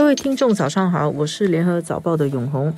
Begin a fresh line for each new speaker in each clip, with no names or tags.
各位听众，早上好，我是联合早报的永红，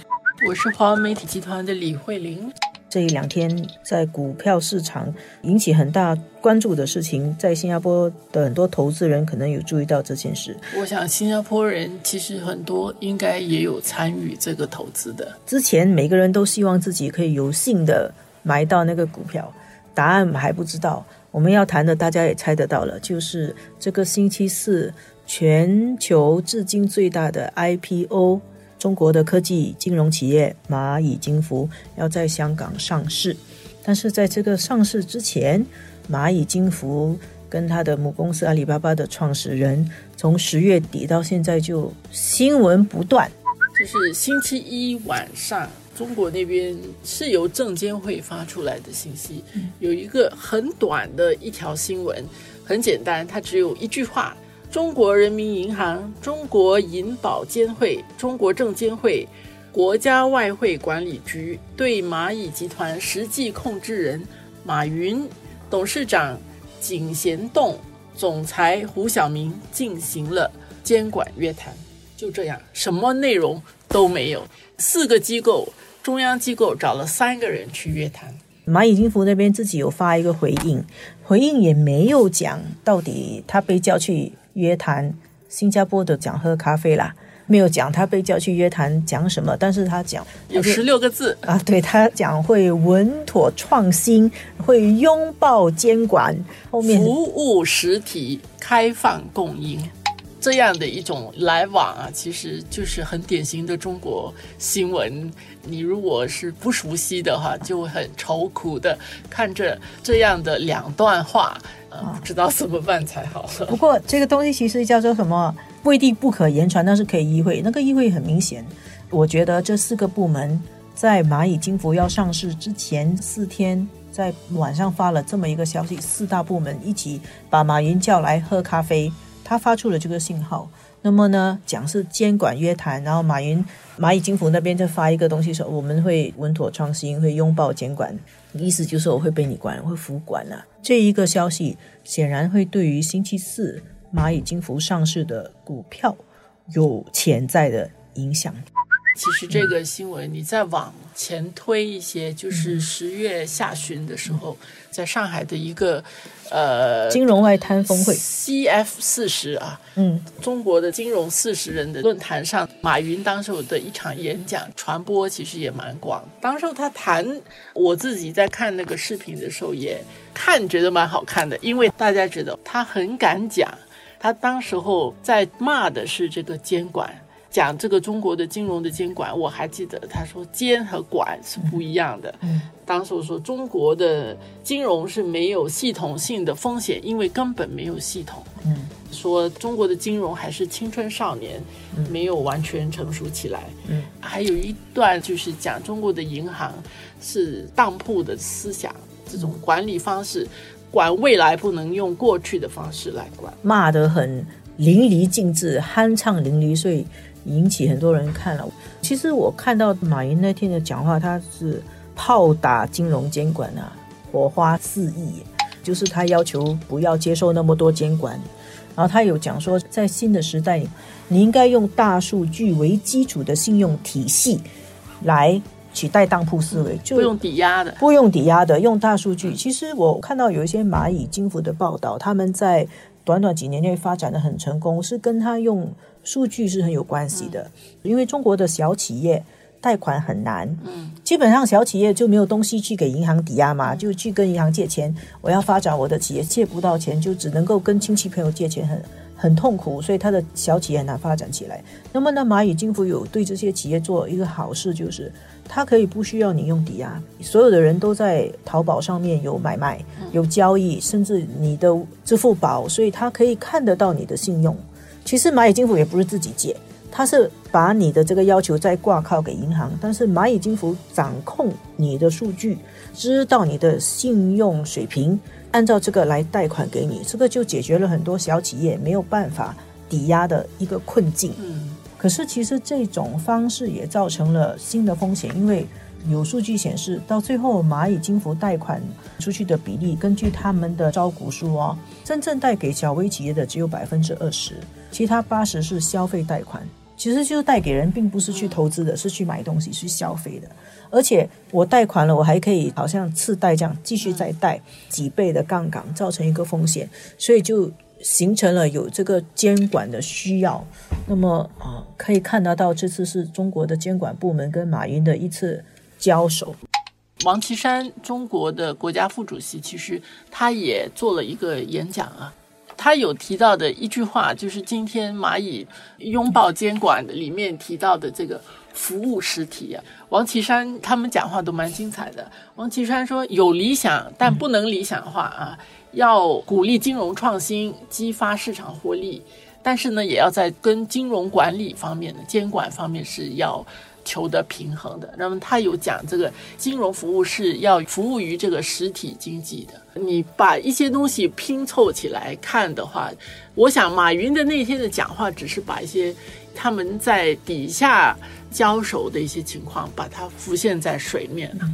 我是华文媒体集团的李慧玲。
这一两天在股票市场引起很大关注的事情，在新加坡的很多投资人可能有注意到这件事。
我想新加坡人其实很多应该也有参与这个投资的。
之前每个人都希望自己可以有幸的买到那个股票，答案还不知道。我们要谈的，大家也猜得到了，就是这个星期四。全球至今最大的 IPO，中国的科技金融企业蚂蚁金服要在香港上市，但是在这个上市之前，蚂蚁金服跟他的母公司阿里巴巴的创始人，从十月底到现在就新闻不断。
就是星期一晚上，中国那边是由证监会发出来的信息，有一个很短的一条新闻，很简单，它只有一句话。中国人民银行、中国银保监会、中国证监会、国家外汇管理局对蚂蚁集团实际控制人马云、董事长景贤栋、总裁胡晓明进行了监管约谈。就这样，什么内容都没有。四个机构，中央机构找了三个人去约谈。
蚂蚁金服那边自己有发一个回应，回应也没有讲到底他被叫去。约谈新加坡的讲喝咖啡啦，没有讲他被叫去约谈讲什么，但是他讲
有十六个字
啊，对他讲会稳妥创新，会拥抱监管，后面
服务实体开放供应。这样的一种来往啊，其实就是很典型的中国新闻。你如果是不熟悉的话，就很愁苦的看着这样的两段话，呃，不知道怎么办才好。
不过这个东西其实叫做什么？未定不可言传，但是可以意会。那个意会很明显，我觉得这四个部门在蚂蚁金服要上市之前四天，在晚上发了这么一个消息，四大部门一起把马云叫来喝咖啡。他发出了这个信号，那么呢，讲是监管约谈，然后马云蚂蚁金服那边就发一个东西说，我们会稳妥创新，会拥抱监管，意思就是我会被你管，会服管啊。这一个消息显然会对于星期四蚂蚁金服上市的股票有潜在的影响。
其实这个新闻你再往前推一些，就是十月下旬的时候，在上海的一个呃
金融外滩峰会
CF 四十啊，嗯，中国的金融四十人的论坛上，马云当时的一场演讲传播其实也蛮广。当时他谈，我自己在看那个视频的时候也看觉得蛮好看的，因为大家觉得他很敢讲，他当时候在骂的是这个监管。讲这个中国的金融的监管，我还记得他说监和管是不一样的。嗯，当时我说中国的金融是没有系统性的风险，因为根本没有系统。嗯，说中国的金融还是青春少年，没有完全成熟起来。嗯，还有一段就是讲中国的银行是当铺的思想，这种管理方式，管未来不能用过去的方式来管。
骂得很淋漓尽致，酣畅淋漓，所以。引起很多人看了。其实我看到马云那天的讲话，他是炮打金融监管啊，火花四溢，就是他要求不要接受那么多监管。然后他有讲说，在新的时代，你应该用大数据为基础的信用体系来取代当铺思维，
就不用抵押的，
不用抵押的，用大数据。其实我看到有一些蚂蚁金服的报道，他们在短短几年内发展的很成功，是跟他用。数据是很有关系的，因为中国的小企业贷款很难，嗯，基本上小企业就没有东西去给银行抵押嘛，就去跟银行借钱。我要发展我的企业，借不到钱，就只能够跟亲戚朋友借钱，很很痛苦，所以他的小企业很难发展起来。那么呢，蚂蚁金服有对这些企业做一个好事，就是它可以不需要你用抵押，所有的人都在淘宝上面有买卖、有交易，甚至你的支付宝，所以它可以看得到你的信用。其实蚂蚁金服也不是自己借，它是把你的这个要求再挂靠给银行，但是蚂蚁金服掌控你的数据，知道你的信用水平，按照这个来贷款给你，这个就解决了很多小企业没有办法抵押的一个困境。嗯，可是其实这种方式也造成了新的风险，因为有数据显示，到最后蚂蚁金服贷款出去的比例，根据他们的招股书哦，真正贷给小微企业的只有百分之二十。其他八十是消费贷款，其实就是贷给人，并不是去投资的，是去买东西、去消费的。而且我贷款了，我还可以好像次贷这样继续再贷几倍的杠杆，造成一个风险，所以就形成了有这个监管的需要。那么啊，可以看得到这次是中国的监管部门跟马云的一次交手。
王岐山，中国的国家副主席，其实他也做了一个演讲啊。他有提到的一句话，就是今天蚂蚁拥抱监管里面提到的这个服务实体。王岐山他们讲话都蛮精彩的。王岐山说：“有理想，但不能理想化啊，要鼓励金融创新，激发市场活力，但是呢，也要在跟金融管理方面的监管方面是要。”求得平衡的，那么他有讲这个金融服务是要服务于这个实体经济的。你把一些东西拼凑起来看的话，我想马云的那天的讲话只是把一些他们在底下交手的一些情况，把它浮现在水面了。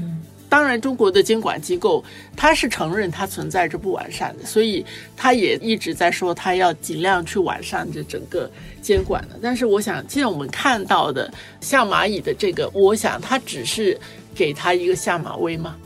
当然，中国的监管机构他是承认它存在着不完善的，所以他也一直在说他要尽量去完善这整个监管的。但是，我想现在我们看到的像蚂蚁的这个，我想他只是给他一个下马威吗？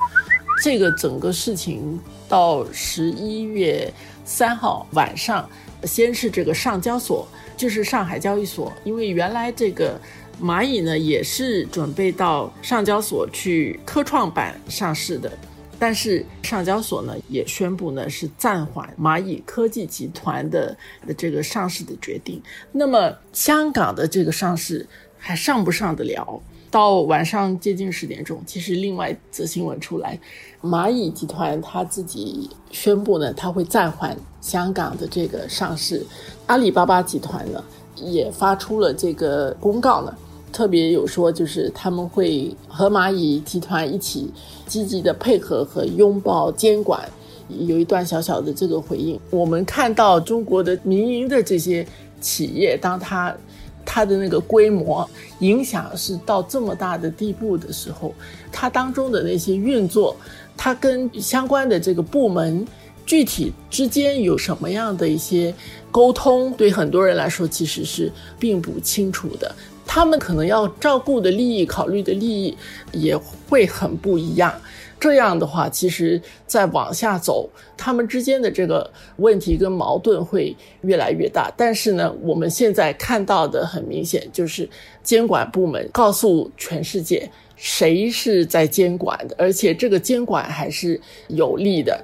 这个整个事情到十一月三号晚上，先是这个上交所，就是上海交易所，因为原来这个。蚂蚁呢也是准备到上交所去科创板上市的，但是上交所呢也宣布呢是暂缓蚂蚁科技集团的这个上市的决定。那么香港的这个上市还上不上得了？到晚上接近十点钟，其实另外一则新闻出来，蚂蚁集团他自己宣布呢，他会暂缓香港的这个上市。阿里巴巴集团呢也发出了这个公告呢。特别有说，就是他们会和蚂蚁集团一起积极的配合和拥抱监管，有一段小小的这个回应。我们看到中国的民营的这些企业，当它它的那个规模影响是到这么大的地步的时候，它当中的那些运作，它跟相关的这个部门具体之间有什么样的一些沟通，对很多人来说其实是并不清楚的。他们可能要照顾的利益、考虑的利益也会很不一样。这样的话，其实再往下走，他们之间的这个问题跟矛盾会越来越大。但是呢，我们现在看到的很明显，就是监管部门告诉全世界谁是在监管的，而且这个监管还是有利的。